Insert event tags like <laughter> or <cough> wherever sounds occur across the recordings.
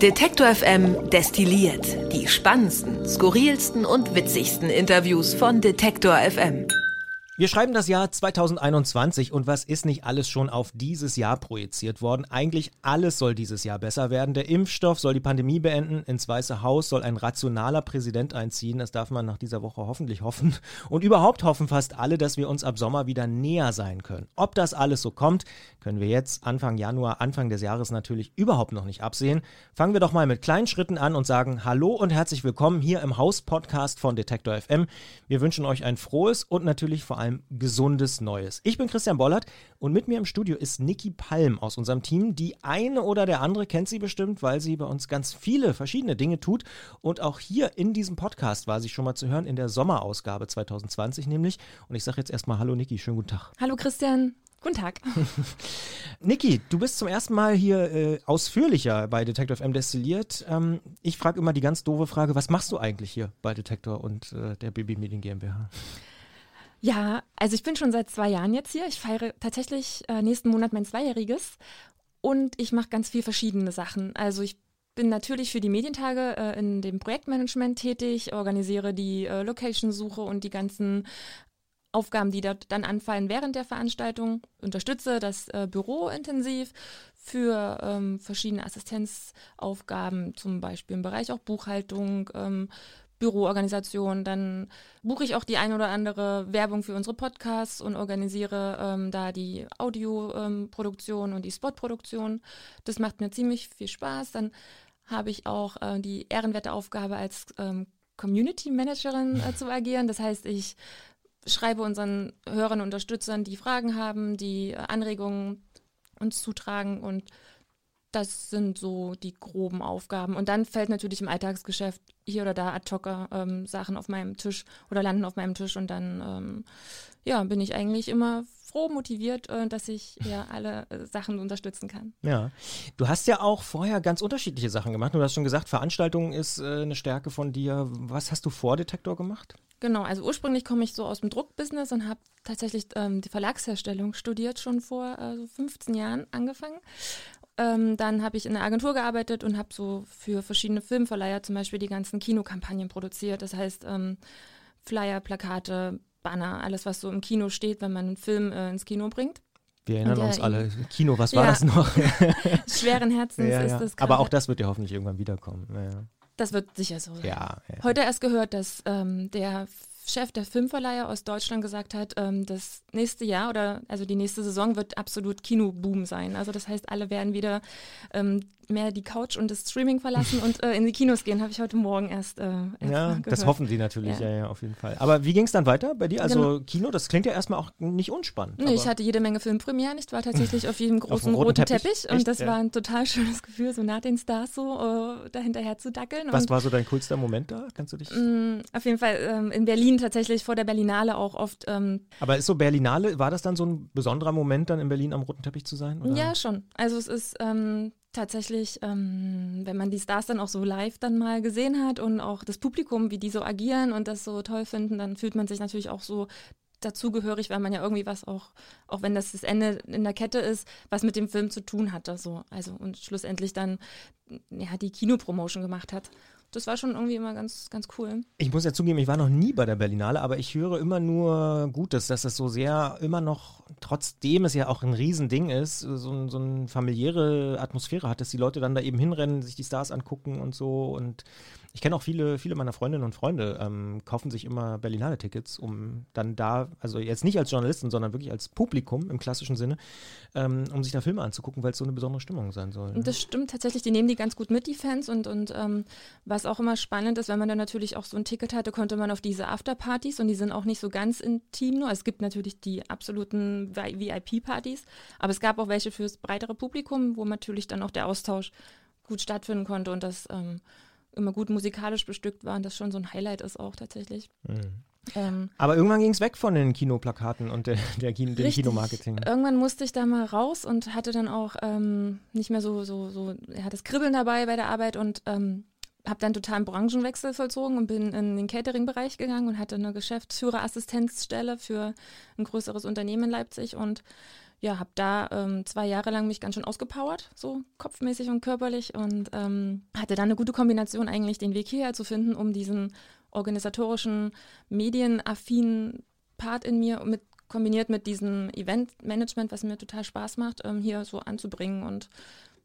Detektor FM destilliert die spannendsten, skurrilsten und witzigsten Interviews von Detektor FM. Wir schreiben das Jahr 2021 und was ist nicht alles schon auf dieses Jahr projiziert worden? Eigentlich alles soll dieses Jahr besser werden. Der Impfstoff soll die Pandemie beenden, ins Weiße Haus soll ein rationaler Präsident einziehen, das darf man nach dieser Woche hoffentlich hoffen. Und überhaupt hoffen fast alle, dass wir uns ab Sommer wieder näher sein können. Ob das alles so kommt, können wir jetzt Anfang Januar, Anfang des Jahres natürlich überhaupt noch nicht absehen. Fangen wir doch mal mit kleinen Schritten an und sagen Hallo und herzlich willkommen hier im Haus-Podcast von Detektor FM. Wir wünschen euch ein frohes und natürlich vor allem gesundes Neues. Ich bin Christian Bollert und mit mir im Studio ist Niki Palm aus unserem Team. Die eine oder der andere kennt sie bestimmt, weil sie bei uns ganz viele verschiedene Dinge tut. Und auch hier in diesem Podcast war sie schon mal zu hören, in der Sommerausgabe 2020 nämlich. Und ich sage jetzt erstmal Hallo Niki, schönen guten Tag. Hallo Christian. Guten Tag. <laughs> Niki, du bist zum ersten Mal hier äh, ausführlicher bei Detector M destilliert. Ähm, ich frage immer die ganz doofe Frage, was machst du eigentlich hier bei Detektor und äh, der Baby Medien GmbH? Ja, also ich bin schon seit zwei Jahren jetzt hier. Ich feiere tatsächlich äh, nächsten Monat mein Zweijähriges und ich mache ganz viel verschiedene Sachen. Also ich bin natürlich für die Medientage äh, in dem Projektmanagement tätig, organisiere die äh, Location-Suche und die ganzen Aufgaben, die dort dann anfallen während der Veranstaltung, unterstütze das äh, Büro intensiv für ähm, verschiedene Assistenzaufgaben, zum Beispiel im Bereich auch Buchhaltung, ähm, Büroorganisation. Dann buche ich auch die ein oder andere Werbung für unsere Podcasts und organisiere ähm, da die Audioproduktion ähm, und die Spotproduktion. Das macht mir ziemlich viel Spaß. Dann habe ich auch äh, die ehrenwerte Aufgabe als ähm, Community Managerin äh, zu agieren. Das heißt, ich schreibe unseren Hörern und Unterstützern, die Fragen haben, die Anregungen uns zutragen und das sind so die groben Aufgaben. Und dann fällt natürlich im Alltagsgeschäft hier oder da ad hoc ähm, Sachen auf meinem Tisch oder landen auf meinem Tisch und dann ähm, ja, bin ich eigentlich immer froh motiviert, äh, dass ich ja <laughs> alle äh, Sachen unterstützen kann. Ja, du hast ja auch vorher ganz unterschiedliche Sachen gemacht. Du hast schon gesagt, Veranstaltungen ist äh, eine Stärke von dir. Was hast du vor Detektor gemacht? Genau, also ursprünglich komme ich so aus dem Druckbusiness und habe tatsächlich ähm, die Verlagsherstellung studiert, schon vor äh, 15 Jahren angefangen ähm, dann habe ich in der Agentur gearbeitet und habe so für verschiedene Filmverleiher zum Beispiel die ganzen Kinokampagnen produziert. Das heißt, ähm, Flyer, Plakate, Banner, alles, was so im Kino steht, wenn man einen Film äh, ins Kino bringt. Wir erinnern uns alle. Kino, was war ja. das noch? <laughs> Schweren Herzens ja, ist das. Grade. Aber auch das wird ja hoffentlich irgendwann wiederkommen. Das wird sicher so. Ja, Heute erst gehört, dass ähm, der Chef der Filmverleiher aus Deutschland gesagt hat, ähm, das nächste Jahr oder also die nächste Saison wird absolut Kinoboom sein. Also das heißt, alle werden wieder ähm, mehr die Couch und das Streaming verlassen und äh, in die Kinos gehen, habe ich heute Morgen erst, äh, erst Ja, das hoffen sie natürlich, ja. ja, ja, auf jeden Fall. Aber wie ging es dann weiter bei dir? Also genau. Kino, das klingt ja erstmal auch nicht unspannend. Nee, ich hatte jede Menge Filmpremieren. Ich war tatsächlich <laughs> auf jedem großen auf roten, roten, Teppich, Teppich und das ja. war ein total schönes Gefühl, so nach den Stars so äh, dahinterher zu dackeln. Was war so dein coolster Moment da? Kannst du dich? Mh, mm, auf jeden Fall ähm, in Berlin tatsächlich vor der Berlinale auch oft. Ähm, Aber ist so Berlinale, war das dann so ein besonderer Moment, dann in Berlin am roten Teppich zu sein? Oder? Ja, schon. Also es ist ähm, tatsächlich, ähm, wenn man die Stars dann auch so live dann mal gesehen hat und auch das Publikum, wie die so agieren und das so toll finden, dann fühlt man sich natürlich auch so dazugehörig, weil man ja irgendwie was auch, auch wenn das das Ende in der Kette ist, was mit dem Film zu tun hatte. So. Also und schlussendlich dann ja, die Kinopromotion gemacht hat das war schon irgendwie immer ganz, ganz cool. Ich muss ja zugeben, ich war noch nie bei der Berlinale, aber ich höre immer nur Gutes, dass das so sehr immer noch, trotzdem es ja auch ein Riesending ist, so, so eine familiäre Atmosphäre hat, dass die Leute dann da eben hinrennen, sich die Stars angucken und so und ich kenne auch viele, viele meiner Freundinnen und Freunde, ähm, kaufen sich immer Berlinale-Tickets, um dann da, also jetzt nicht als Journalisten, sondern wirklich als Publikum im klassischen Sinne, ähm, um sich da Filme anzugucken, weil es so eine besondere Stimmung sein soll. Ne? Das stimmt tatsächlich, die nehmen die ganz gut mit, die Fans. Und, und ähm, was auch immer spannend ist, wenn man dann natürlich auch so ein Ticket hatte, konnte man auf diese Afterpartys und die sind auch nicht so ganz intim nur. Es gibt natürlich die absoluten VIP-Partys, aber es gab auch welche fürs breitere Publikum, wo natürlich dann auch der Austausch gut stattfinden konnte und das ähm, immer gut musikalisch bestückt war und das schon so ein Highlight ist auch tatsächlich. Mhm. Ähm, Aber irgendwann ging es weg von den Kinoplakaten und der, der Kino, dem Kinomarketing. Irgendwann musste ich da mal raus und hatte dann auch ähm, nicht mehr so, so, so, er hat das Kribbeln dabei bei der Arbeit und ähm, habe dann totalen Branchenwechsel vollzogen und bin in den Catering-Bereich gegangen und hatte eine Geschäftsführerassistenzstelle für ein größeres Unternehmen in Leipzig und ja, habe da ähm, zwei Jahre lang mich ganz schön ausgepowert, so kopfmäßig und körperlich und ähm, hatte dann eine gute Kombination eigentlich, den Weg hierher zu finden, um diesen organisatorischen, medienaffinen Part in mir mit kombiniert mit diesem Eventmanagement, was mir total Spaß macht, ähm, hier so anzubringen und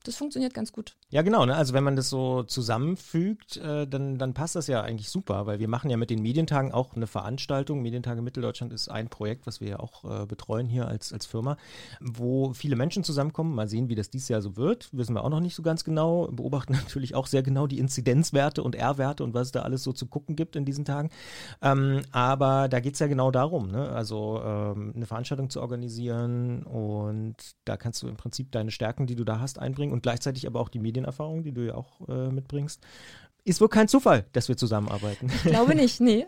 das funktioniert ganz gut. Ja, genau. Ne? Also wenn man das so zusammenfügt, äh, dann, dann passt das ja eigentlich super, weil wir machen ja mit den Medientagen auch eine Veranstaltung. Medientage Mitteldeutschland ist ein Projekt, was wir ja auch äh, betreuen hier als, als Firma, wo viele Menschen zusammenkommen. Mal sehen, wie das dieses Jahr so wird. Wissen wir auch noch nicht so ganz genau. Beobachten <laughs> natürlich auch sehr genau die Inzidenzwerte und R-Werte und was es da alles so zu gucken gibt in diesen Tagen. Ähm, aber da geht es ja genau darum, ne? also ähm, eine Veranstaltung zu organisieren und da kannst du im Prinzip deine Stärken, die du da hast, einbringen und gleichzeitig aber auch die Medienerfahrung, die du ja auch äh, mitbringst. Ist wohl kein Zufall, dass wir zusammenarbeiten. Ich glaube nicht, nee.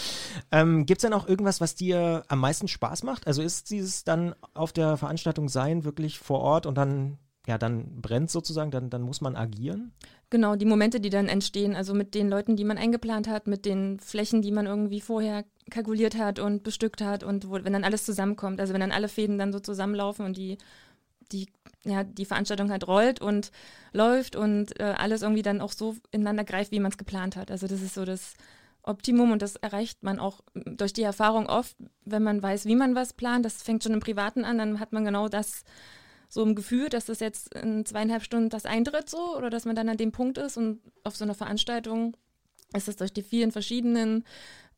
<laughs> ähm, Gibt es denn auch irgendwas, was dir am meisten Spaß macht? Also ist dieses dann auf der Veranstaltung sein, wirklich vor Ort und dann, ja, dann brennt sozusagen, dann, dann muss man agieren? Genau, die Momente, die dann entstehen, also mit den Leuten, die man eingeplant hat, mit den Flächen, die man irgendwie vorher kalkuliert hat und bestückt hat und wo, wenn dann alles zusammenkommt, also wenn dann alle Fäden dann so zusammenlaufen und die die, ja, die Veranstaltung halt rollt und läuft und äh, alles irgendwie dann auch so ineinander greift, wie man es geplant hat. Also das ist so das Optimum und das erreicht man auch durch die Erfahrung oft, wenn man weiß, wie man was plant. Das fängt schon im Privaten an, dann hat man genau das so im Gefühl, dass das jetzt in zweieinhalb Stunden das eintritt so oder dass man dann an dem Punkt ist und auf so einer Veranstaltung ist es durch die vielen verschiedenen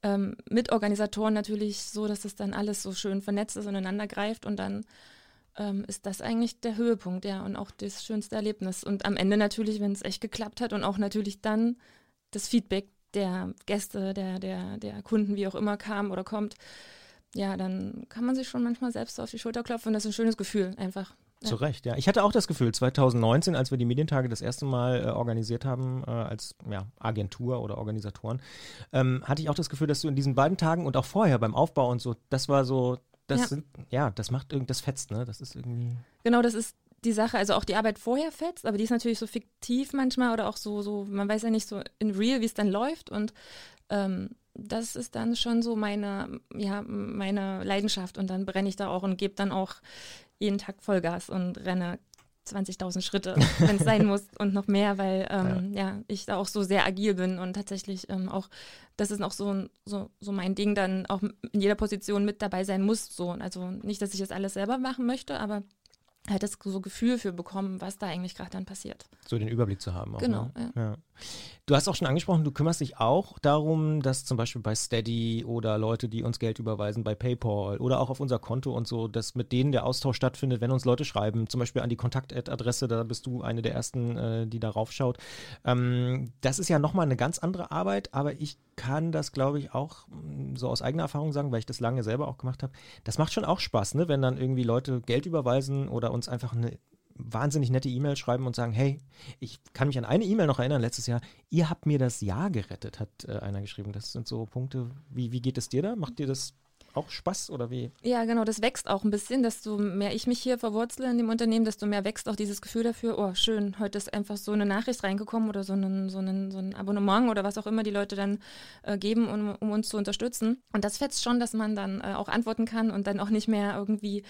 ähm, Mitorganisatoren natürlich so, dass das dann alles so schön vernetzt ist und ineinander greift und dann ähm, ist das eigentlich der Höhepunkt, ja, und auch das schönste Erlebnis. Und am Ende natürlich, wenn es echt geklappt hat und auch natürlich dann das Feedback der Gäste, der, der, der Kunden, wie auch immer kam oder kommt, ja, dann kann man sich schon manchmal selbst auf die Schulter klopfen und das ist ein schönes Gefühl einfach. Ja. Recht, ja. Ich hatte auch das Gefühl, 2019, als wir die Medientage das erste Mal äh, organisiert haben, äh, als ja, Agentur oder Organisatoren, ähm, hatte ich auch das Gefühl, dass du in diesen beiden Tagen und auch vorher beim Aufbau und so, das war so das ja. sind, ja, das macht irgendwie, das fetzt, ne? Das ist irgendwie. Genau, das ist die Sache, also auch die Arbeit vorher fetzt, aber die ist natürlich so fiktiv manchmal oder auch so, so, man weiß ja nicht so in real, wie es dann läuft und ähm, das ist dann schon so meine, ja, meine Leidenschaft und dann brenne ich da auch und gebe dann auch jeden Tag Vollgas und renne 20.000 Schritte, wenn es sein <laughs> muss und noch mehr, weil ähm, ja. ja. ich da auch so sehr agil bin und tatsächlich ähm, auch, das ist auch so, so, so mein Ding, dann auch in jeder Position mit dabei sein muss. So. Also nicht, dass ich das alles selber machen möchte, aber halt das so Gefühl für bekommen, was da eigentlich gerade dann passiert. So den Überblick zu haben. Auch, genau. Ne? Ja. Ja. Du hast auch schon angesprochen, du kümmerst dich auch darum, dass zum Beispiel bei Steady oder Leute, die uns Geld überweisen, bei PayPal oder auch auf unser Konto und so, dass mit denen der Austausch stattfindet, wenn uns Leute schreiben, zum Beispiel an die Kontaktadresse, da bist du eine der ersten, äh, die darauf schaut. Ähm, das ist ja nochmal eine ganz andere Arbeit, aber ich kann das, glaube ich, auch mm, so aus eigener Erfahrung sagen, weil ich das lange selber auch gemacht habe. Das macht schon auch Spaß, ne? wenn dann irgendwie Leute Geld überweisen oder uns einfach eine wahnsinnig nette E-Mail schreiben und sagen, hey, ich kann mich an eine E-Mail noch erinnern, letztes Jahr, ihr habt mir das Jahr gerettet, hat äh, einer geschrieben. Das sind so Punkte, wie, wie geht es dir da? Macht dir das auch Spaß oder wie? Ja, genau, das wächst auch ein bisschen. Desto mehr ich mich hier verwurzle in dem Unternehmen, desto mehr wächst auch dieses Gefühl dafür, oh, schön, heute ist einfach so eine Nachricht reingekommen oder so ein, so ein, so ein Abonnement oder was auch immer die Leute dann äh, geben, um, um, uns zu unterstützen. Und das fetzt schon, dass man dann äh, auch antworten kann und dann auch nicht mehr irgendwie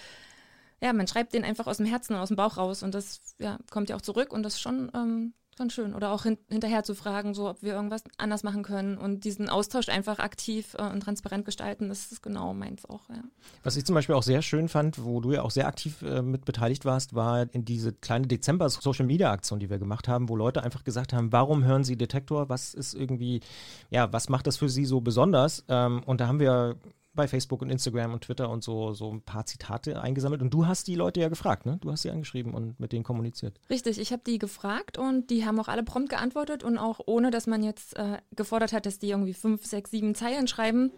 ja, man schreibt den einfach aus dem Herzen und aus dem Bauch raus und das ja, kommt ja auch zurück und das ist schon, ähm, schon schön. Oder auch hin, hinterher zu fragen, so ob wir irgendwas anders machen können und diesen Austausch einfach aktiv äh, und transparent gestalten, das ist genau meins auch, ja. Was ich zum Beispiel auch sehr schön fand, wo du ja auch sehr aktiv äh, mit beteiligt warst, war in diese kleine Dezember-Social-Media-Aktion, die wir gemacht haben, wo Leute einfach gesagt haben, warum hören sie Detektor? Was ist irgendwie, ja, was macht das für sie so besonders? Ähm, und da haben wir bei Facebook und Instagram und Twitter und so, so ein paar Zitate eingesammelt. Und du hast die Leute ja gefragt, ne? Du hast sie angeschrieben und mit denen kommuniziert. Richtig, ich habe die gefragt und die haben auch alle prompt geantwortet und auch ohne, dass man jetzt äh, gefordert hat, dass die irgendwie fünf, sechs, sieben Zeilen schreiben,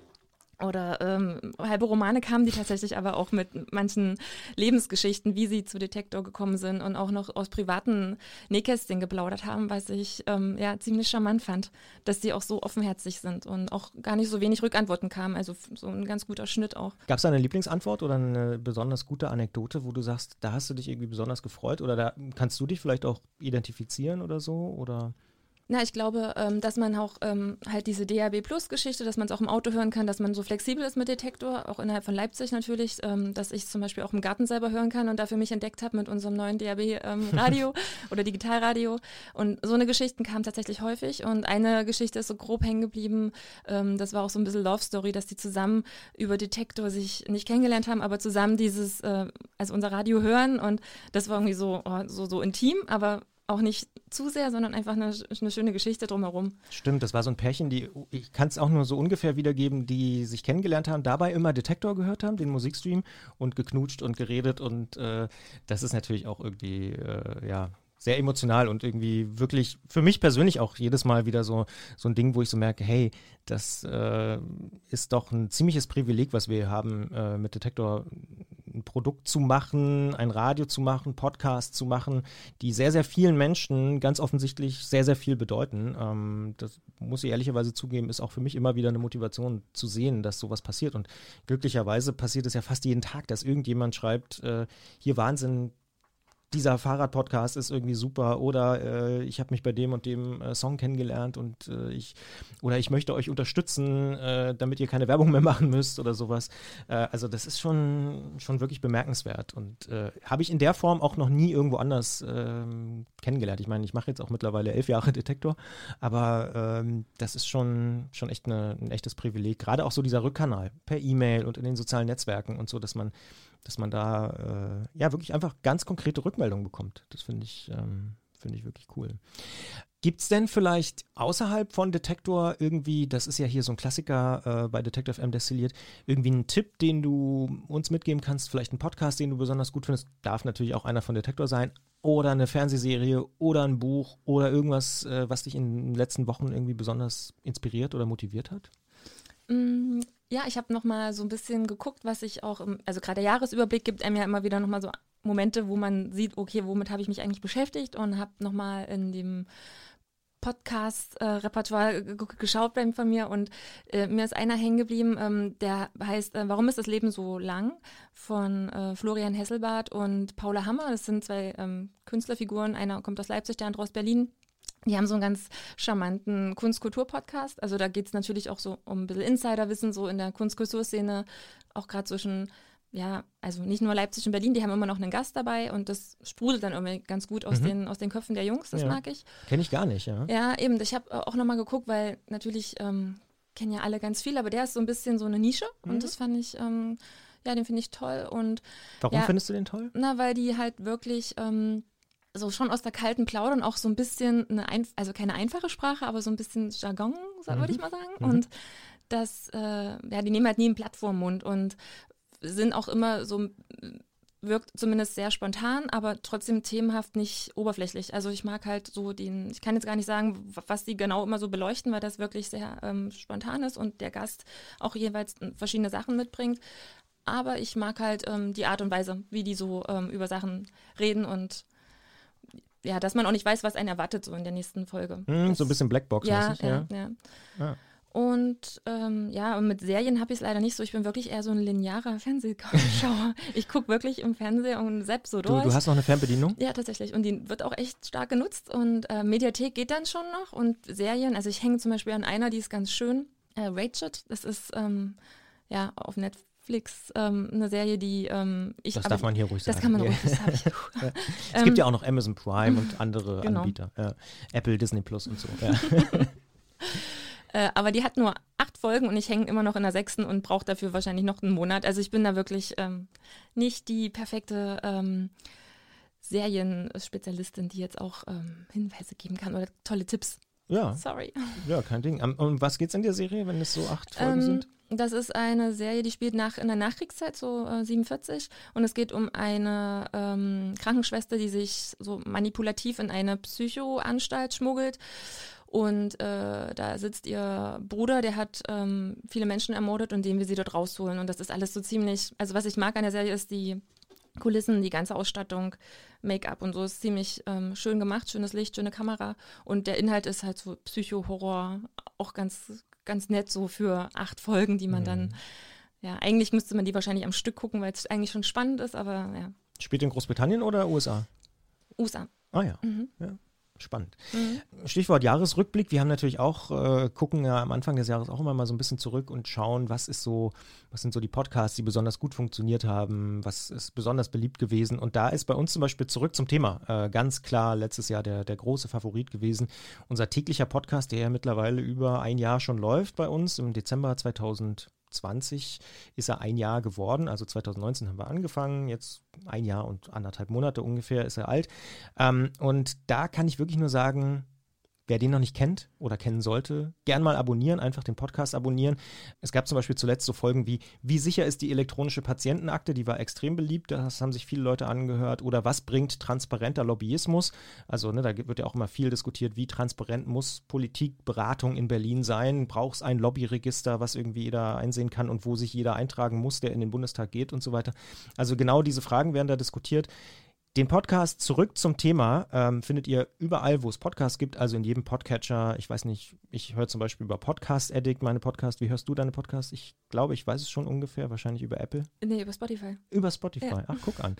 oder ähm, halbe Romane kamen, die tatsächlich aber auch mit manchen Lebensgeschichten, wie sie zu Detektor gekommen sind und auch noch aus privaten Nähkästchen geplaudert haben, was ich ähm, ja ziemlich charmant fand, dass sie auch so offenherzig sind und auch gar nicht so wenig Rückantworten kamen. Also so ein ganz guter Schnitt auch. Gab es eine Lieblingsantwort oder eine besonders gute Anekdote, wo du sagst, da hast du dich irgendwie besonders gefreut oder da kannst du dich vielleicht auch identifizieren oder so? Oder? Na, ich glaube, ähm, dass man auch ähm, halt diese DAB Plus Geschichte, dass man es auch im Auto hören kann, dass man so flexibel ist mit Detektor, auch innerhalb von Leipzig natürlich, ähm, dass ich es zum Beispiel auch im Garten selber hören kann und dafür mich entdeckt habe mit unserem neuen DAB ähm, <laughs> Radio oder Digitalradio. Und so eine Geschichten kamen tatsächlich häufig und eine Geschichte ist so grob hängen geblieben. Ähm, das war auch so ein bisschen Love Story, dass die zusammen über Detektor sich nicht kennengelernt haben, aber zusammen dieses, äh, also unser Radio hören und das war irgendwie so, oh, so, so intim, aber auch nicht zu sehr, sondern einfach eine, eine, schöne Geschichte drumherum. Stimmt, das war so ein Pärchen, die, ich kann es auch nur so ungefähr wiedergeben, die sich kennengelernt haben, dabei immer Detektor gehört haben, den Musikstream und geknutscht und geredet und äh, das ist natürlich auch irgendwie, äh, ja, sehr emotional und irgendwie wirklich für mich persönlich auch jedes Mal wieder so, so ein Ding, wo ich so merke, hey, das äh, ist doch ein ziemliches Privileg, was wir haben, äh, mit Detektor ein Produkt zu machen, ein Radio zu machen, Podcast zu machen, die sehr, sehr vielen Menschen ganz offensichtlich sehr, sehr viel bedeuten. Ähm, das muss ich ehrlicherweise zugeben, ist auch für mich immer wieder eine Motivation zu sehen, dass sowas passiert. Und glücklicherweise passiert es ja fast jeden Tag, dass irgendjemand schreibt, äh, hier Wahnsinn, dieser Fahrradpodcast ist irgendwie super oder äh, ich habe mich bei dem und dem äh, Song kennengelernt und äh, ich oder ich möchte euch unterstützen, äh, damit ihr keine Werbung mehr machen müsst oder sowas. Äh, also das ist schon, schon wirklich bemerkenswert und äh, habe ich in der Form auch noch nie irgendwo anders ähm, kennengelernt. Ich meine, ich mache jetzt auch mittlerweile elf Jahre <laughs> Detektor, aber ähm, das ist schon, schon echt eine, ein echtes Privileg. Gerade auch so dieser Rückkanal per E-Mail und in den sozialen Netzwerken und so, dass man dass man da äh, ja wirklich einfach ganz konkrete Rückmeldungen bekommt. Das finde ich, ähm, finde ich wirklich cool. Gibt es denn vielleicht außerhalb von Detektor irgendwie, das ist ja hier so ein Klassiker äh, bei Detective M destilliert, irgendwie einen Tipp, den du uns mitgeben kannst, vielleicht einen Podcast, den du besonders gut findest, darf natürlich auch einer von Detektor sein, oder eine Fernsehserie oder ein Buch oder irgendwas, äh, was dich in den letzten Wochen irgendwie besonders inspiriert oder motiviert hat? Mm, ja, ich habe noch mal so ein bisschen geguckt, was ich auch, im, also gerade der Jahresüberblick gibt einem ja immer wieder noch mal so Momente, wo man sieht, okay, womit habe ich mich eigentlich beschäftigt und habe noch mal in dem Podcast-Repertoire äh, geschaut von mir und äh, mir ist einer hängen geblieben, ähm, der heißt äh, Warum ist das Leben so lang? von äh, Florian Hesselbart und Paula Hammer. Das sind zwei ähm, Künstlerfiguren. Einer kommt aus Leipzig, der andere aus Berlin. Die haben so einen ganz charmanten Kunst-Kultur-Podcast. Also da geht es natürlich auch so um ein bisschen Insiderwissen, so in der Kunst-Kultur-Szene, auch gerade zwischen, ja, also nicht nur Leipzig und Berlin, die haben immer noch einen Gast dabei und das sprudelt dann irgendwie ganz gut aus, mhm. den, aus den Köpfen der Jungs, das ja. mag ich. Kenne ich gar nicht, ja. Ja, eben, ich habe auch nochmal geguckt, weil natürlich ähm, kennen ja alle ganz viel, aber der ist so ein bisschen so eine Nische mhm. und das fand ich, ähm, ja, den finde ich toll und Warum ja, findest du den toll? Na, weil die halt wirklich ähm, so schon aus der kalten Plaudern auch so ein bisschen eine, ein, also keine einfache Sprache, aber so ein bisschen Jargon, mhm. würde ich mal sagen. Mhm. Und das, äh, ja, die nehmen halt nie ein Blatt vor den Mund und sind auch immer so, wirkt zumindest sehr spontan, aber trotzdem themenhaft nicht oberflächlich. Also ich mag halt so den, ich kann jetzt gar nicht sagen, was die genau immer so beleuchten, weil das wirklich sehr ähm, spontan ist und der Gast auch jeweils verschiedene Sachen mitbringt. Aber ich mag halt ähm, die Art und Weise, wie die so ähm, über Sachen reden und ja, dass man auch nicht weiß, was einen erwartet so in der nächsten Folge. Mm, so ein bisschen Blackbox. Ja, ja, ja. ja. Und ähm, ja, und mit Serien habe ich es leider nicht so. Ich bin wirklich eher so ein linearer Fernsehschauer. <laughs> ich gucke wirklich im Fernsehen und selbst so durch. Du, du, hast noch eine Fernbedienung? Ja, tatsächlich. Und die wird auch echt stark genutzt. Und äh, Mediathek geht dann schon noch. Und Serien, also ich hänge zum Beispiel an einer, die ist ganz schön. Äh, Rachel, das ist ähm, ja auf Netflix Netflix ähm, eine Serie, die ähm, ich. Das darf man hier ruhig das sagen. Das kann man ruhig sagen. <laughs> ja. Es gibt ja auch noch Amazon Prime und andere <laughs> genau. Anbieter. Ja. Apple, Disney Plus und so. <laughs> Äh, aber die hat nur acht Folgen und ich hänge immer noch in der sechsten und brauche dafür wahrscheinlich noch einen Monat. Also ich bin da wirklich ähm, nicht die perfekte ähm, Serienspezialistin, die jetzt auch ähm, Hinweise geben kann oder tolle Tipps. Ja. Sorry. Ja, kein Ding. Um, um was geht's in der Serie, wenn es so acht Folgen ähm, sind? Das ist eine Serie, die spielt nach, in der Nachkriegszeit, so äh, 47. Und es geht um eine ähm, Krankenschwester, die sich so manipulativ in eine Psychoanstalt schmuggelt. Und äh, da sitzt ihr Bruder, der hat ähm, viele Menschen ermordet und den will sie dort rausholen. Und das ist alles so ziemlich, also was ich mag an der Serie ist die Kulissen, die ganze Ausstattung, Make-up und so ist ziemlich ähm, schön gemacht, schönes Licht, schöne Kamera. Und der Inhalt ist halt so Psycho-Horror, auch ganz, ganz nett so für acht Folgen, die man mhm. dann, ja, eigentlich müsste man die wahrscheinlich am Stück gucken, weil es eigentlich schon spannend ist, aber ja. Spielt in Großbritannien oder USA? USA. Ah ja. Mhm. ja. Spannend. Mhm. Stichwort Jahresrückblick. Wir haben natürlich auch, äh, gucken ja am Anfang des Jahres auch immer mal so ein bisschen zurück und schauen, was ist so, was sind so die Podcasts, die besonders gut funktioniert haben, was ist besonders beliebt gewesen. Und da ist bei uns zum Beispiel zurück zum Thema äh, ganz klar letztes Jahr der, der große Favorit gewesen. Unser täglicher Podcast, der ja mittlerweile über ein Jahr schon läuft bei uns, im Dezember 2000. 2020 ist er ein Jahr geworden. Also 2019 haben wir angefangen, jetzt ein Jahr und anderthalb Monate ungefähr ist er alt. Ähm, und da kann ich wirklich nur sagen, Wer den noch nicht kennt oder kennen sollte, gern mal abonnieren, einfach den Podcast abonnieren. Es gab zum Beispiel zuletzt so Folgen wie, wie sicher ist die elektronische Patientenakte? Die war extrem beliebt, das haben sich viele Leute angehört. Oder was bringt transparenter Lobbyismus? Also ne, da wird ja auch immer viel diskutiert, wie transparent muss Politikberatung in Berlin sein? Braucht es ein Lobbyregister, was irgendwie jeder einsehen kann und wo sich jeder eintragen muss, der in den Bundestag geht und so weiter? Also genau diese Fragen werden da diskutiert. Den Podcast zurück zum Thema ähm, findet ihr überall, wo es Podcasts gibt, also in jedem Podcatcher. Ich weiß nicht, ich höre zum Beispiel über Podcast Addict meine Podcasts. Wie hörst du deine Podcasts? Ich glaube, ich weiß es schon ungefähr, wahrscheinlich über Apple. Nee, über Spotify. Über Spotify. Ja. Ach, guck an.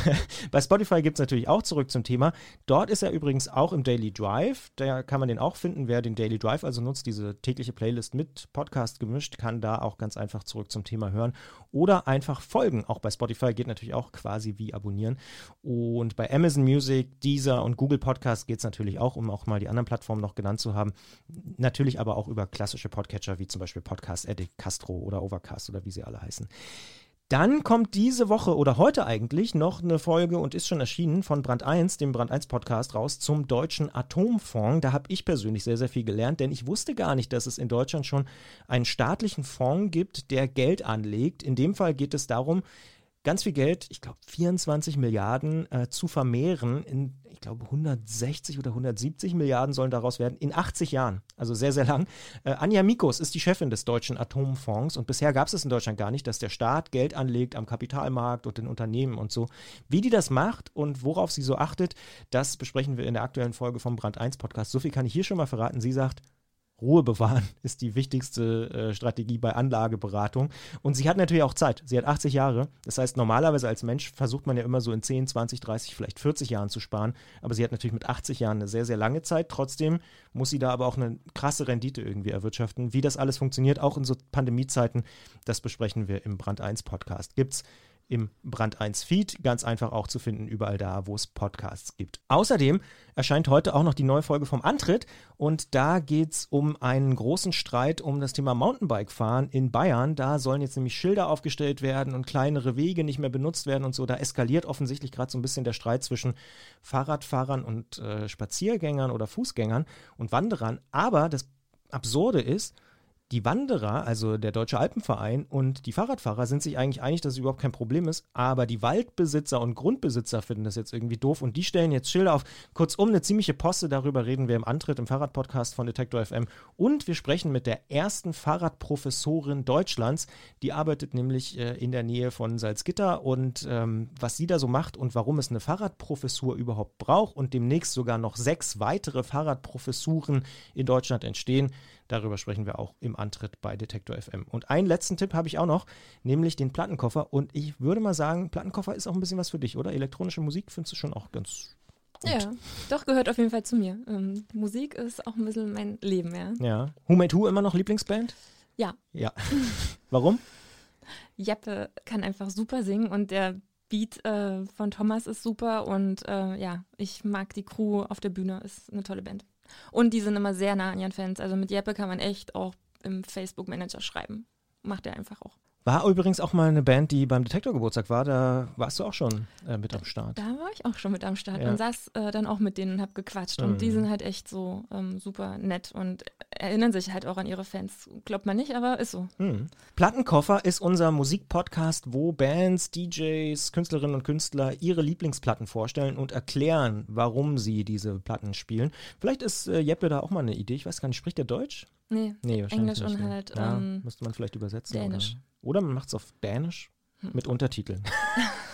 <laughs> Bei Spotify gibt es natürlich auch zurück zum Thema. Dort ist er übrigens auch im Daily Drive. Da kann man den auch finden. Wer den Daily Drive also nutzt, diese tägliche Playlist mit Podcast gemischt, kann da auch ganz einfach zurück zum Thema hören oder einfach folgen. Auch bei Spotify geht natürlich auch quasi wie abonnieren. Und bei Amazon Music, Deezer und Google Podcast geht es natürlich auch, um auch mal die anderen Plattformen noch genannt zu haben. Natürlich aber auch über klassische Podcatcher wie zum Beispiel Podcast Addict, Castro oder Overcast oder wie sie alle heißen. Dann kommt diese Woche oder heute eigentlich noch eine Folge und ist schon erschienen von Brand 1, dem Brand 1 Podcast raus zum deutschen Atomfonds. Da habe ich persönlich sehr, sehr viel gelernt, denn ich wusste gar nicht, dass es in Deutschland schon einen staatlichen Fonds gibt, der Geld anlegt. In dem Fall geht es darum, ganz viel Geld, ich glaube 24 Milliarden, äh, zu vermehren. In, ich glaube 160 oder 170 Milliarden sollen daraus werden in 80 Jahren. Also sehr, sehr lang. Äh, Anja Mikos ist die Chefin des Deutschen Atomfonds und bisher gab es es in Deutschland gar nicht, dass der Staat Geld anlegt am Kapitalmarkt und in Unternehmen und so. Wie die das macht und worauf sie so achtet, das besprechen wir in der aktuellen Folge vom Brand 1 Podcast. So viel kann ich hier schon mal verraten. Sie sagt, Ruhe bewahren <laughs> ist die wichtigste äh, Strategie bei Anlageberatung. Und sie hat natürlich auch Zeit. Sie hat 80 Jahre. Das heißt, normalerweise als Mensch versucht man ja immer so in 10, 20, 30, vielleicht 40 Jahren zu sparen. Aber sie hat natürlich mit 80 Jahren eine sehr, sehr lange Zeit. Trotzdem muss sie da aber auch eine krasse Rendite irgendwie erwirtschaften. Wie das alles funktioniert, auch in so Pandemiezeiten, das besprechen wir im Brand 1 Podcast. Gibt's im Brand 1 Feed, ganz einfach auch zu finden, überall da, wo es Podcasts gibt. Außerdem erscheint heute auch noch die neue Folge vom Antritt und da geht es um einen großen Streit um das Thema Mountainbike-Fahren in Bayern. Da sollen jetzt nämlich Schilder aufgestellt werden und kleinere Wege nicht mehr benutzt werden und so. Da eskaliert offensichtlich gerade so ein bisschen der Streit zwischen Fahrradfahrern und äh, Spaziergängern oder Fußgängern und Wanderern. Aber das Absurde ist, die Wanderer, also der Deutsche Alpenverein und die Fahrradfahrer sind sich eigentlich einig, dass es überhaupt kein Problem ist, aber die Waldbesitzer und Grundbesitzer finden das jetzt irgendwie doof und die stellen jetzt Schilder auf. Kurzum, eine ziemliche Posse, darüber reden wir im Antritt im Fahrradpodcast von Detektor FM und wir sprechen mit der ersten Fahrradprofessorin Deutschlands, die arbeitet nämlich äh, in der Nähe von Salzgitter. Und ähm, was sie da so macht und warum es eine Fahrradprofessur überhaupt braucht und demnächst sogar noch sechs weitere Fahrradprofessuren in Deutschland entstehen, Darüber sprechen wir auch im Antritt bei Detektor FM. Und einen letzten Tipp habe ich auch noch, nämlich den Plattenkoffer. Und ich würde mal sagen, Plattenkoffer ist auch ein bisschen was für dich, oder? Elektronische Musik findest du schon auch ganz Gut. Ja, doch, gehört auf jeden Fall zu mir. Ähm, Musik ist auch ein bisschen mein Leben, ja. Ja. Who Made Who immer noch Lieblingsband? Ja. Ja. <laughs> Warum? Jeppe kann einfach super singen und der Beat äh, von Thomas ist super und äh, ja, ich mag die Crew auf der Bühne, ist eine tolle Band. Und die sind immer sehr nah an ihren Fans. Also mit Jeppe kann man echt auch im Facebook-Manager schreiben. Macht er einfach auch. War übrigens auch mal eine Band, die beim Detektor-Geburtstag war. Da warst du auch schon äh, mit am Start. Da war ich auch schon mit am Start ja. und saß äh, dann auch mit denen und hab gequatscht. Mhm. Und die sind halt echt so ähm, super nett und erinnern sich halt auch an ihre Fans. Glaubt man nicht, aber ist so. Mhm. Plattenkoffer ist unser Musikpodcast, wo Bands, DJs, Künstlerinnen und Künstler ihre Lieblingsplatten vorstellen und erklären, warum sie diese Platten spielen. Vielleicht ist äh, Jeppe da auch mal eine Idee. Ich weiß gar nicht, spricht der Deutsch? Nee, nee Englisch und halt. Ja, ähm, müsste man vielleicht übersetzen. Dänisch. Oder, oder man macht es auf Dänisch. Mit Untertiteln.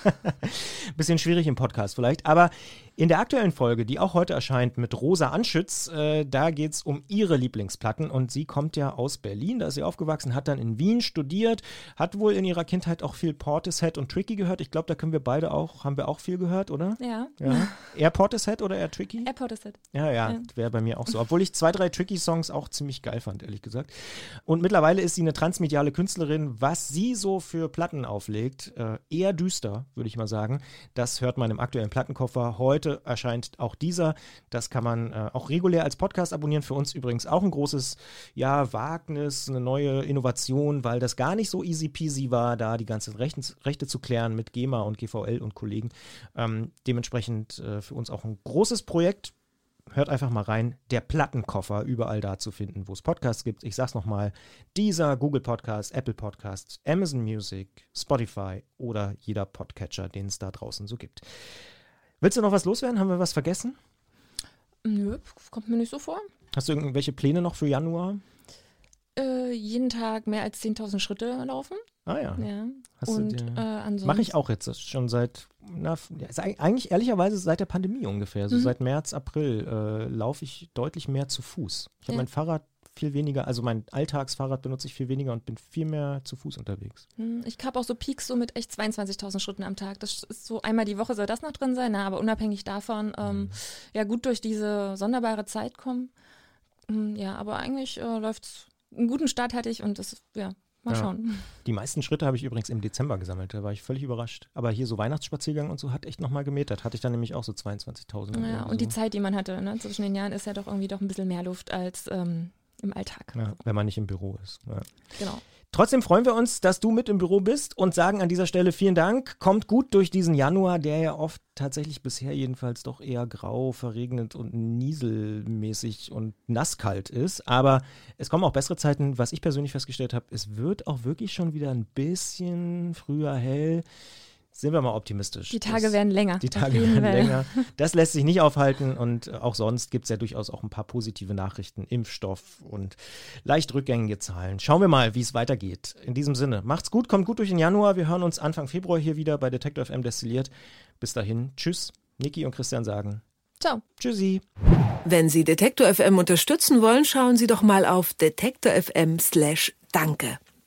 <laughs> Bisschen schwierig im Podcast vielleicht, aber in der aktuellen Folge, die auch heute erscheint mit Rosa Anschütz, äh, da geht es um ihre Lieblingsplatten und sie kommt ja aus Berlin, da ist sie aufgewachsen, hat dann in Wien studiert, hat wohl in ihrer Kindheit auch viel Portishead und Tricky gehört. Ich glaube, da können wir beide auch, haben wir auch viel gehört, oder? Ja. ja. <laughs> Eher Portishead oder eher Tricky? Eher Portishead. Ja, ja, ja. wäre bei mir auch so. Obwohl ich zwei, drei Tricky-Songs auch ziemlich geil fand, ehrlich gesagt. Und mittlerweile ist sie eine transmediale Künstlerin. Was sie so für Platten auflegt, äh, eher düster, würde ich mal sagen. Das hört man im aktuellen Plattenkoffer heute erscheint auch dieser. Das kann man äh, auch regulär als Podcast abonnieren. Für uns übrigens auch ein großes ja, Wagnis, eine neue Innovation, weil das gar nicht so easy peasy war, da die ganzen Rechten, Rechte zu klären mit GEMA und GVL und Kollegen. Ähm, dementsprechend äh, für uns auch ein großes Projekt hört einfach mal rein. Der Plattenkoffer überall da zu finden, wo es Podcasts gibt. Ich sag's nochmal: dieser Google Podcast, Apple Podcast, Amazon Music, Spotify oder jeder Podcatcher, den es da draußen so gibt. Willst du noch was loswerden? Haben wir was vergessen? Nö, kommt mir nicht so vor. Hast du irgendwelche Pläne noch für Januar? Äh, jeden Tag mehr als 10.000 Schritte laufen. Ah ja. ja. Und äh, ansonsten. Mache ich auch jetzt schon seit, na, eigentlich ehrlicherweise seit der Pandemie ungefähr. So mhm. seit März, April äh, laufe ich deutlich mehr zu Fuß. Ich habe ja. mein Fahrrad viel weniger, also mein Alltagsfahrrad benutze ich viel weniger und bin viel mehr zu Fuß unterwegs. Hm, ich habe auch so Peaks so mit echt 22.000 Schritten am Tag. Das ist so einmal die Woche soll das noch drin sein, na, aber unabhängig davon, ähm, mhm. ja gut durch diese sonderbare Zeit kommen. Ähm, ja, aber eigentlich äh, läuft es, einen guten Start hatte ich und das, ja, Mal ja. schauen. Die meisten Schritte habe ich übrigens im Dezember gesammelt. Da war ich völlig überrascht. Aber hier so Weihnachtsspaziergang und so hat echt nochmal gemetert. Hatte ich dann nämlich auch so 22.000. Ja, und so. die Zeit, die man hatte ne? zwischen den Jahren, ist ja doch irgendwie doch ein bisschen mehr Luft als ähm, im Alltag. Ja, wenn man nicht im Büro ist. Ja. Genau. Trotzdem freuen wir uns, dass du mit im Büro bist und sagen an dieser Stelle vielen Dank. Kommt gut durch diesen Januar, der ja oft tatsächlich bisher jedenfalls doch eher grau, verregnet und nieselmäßig und nasskalt ist. Aber es kommen auch bessere Zeiten. Was ich persönlich festgestellt habe, es wird auch wirklich schon wieder ein bisschen früher hell. Sind wir mal optimistisch. Die Tage das, werden länger. Die Tage werden Fall. länger. Das lässt sich nicht aufhalten und auch sonst gibt es ja durchaus auch ein paar positive Nachrichten. Impfstoff und leicht rückgängige Zahlen. Schauen wir mal, wie es weitergeht. In diesem Sinne, macht's gut, kommt gut durch den Januar. Wir hören uns Anfang Februar hier wieder bei Detektor FM Destilliert. Bis dahin, tschüss. Niki und Christian sagen. Ciao. Tschüssi. Wenn Sie Detektor FM unterstützen wollen, schauen Sie doch mal auf detektor FM slash Danke.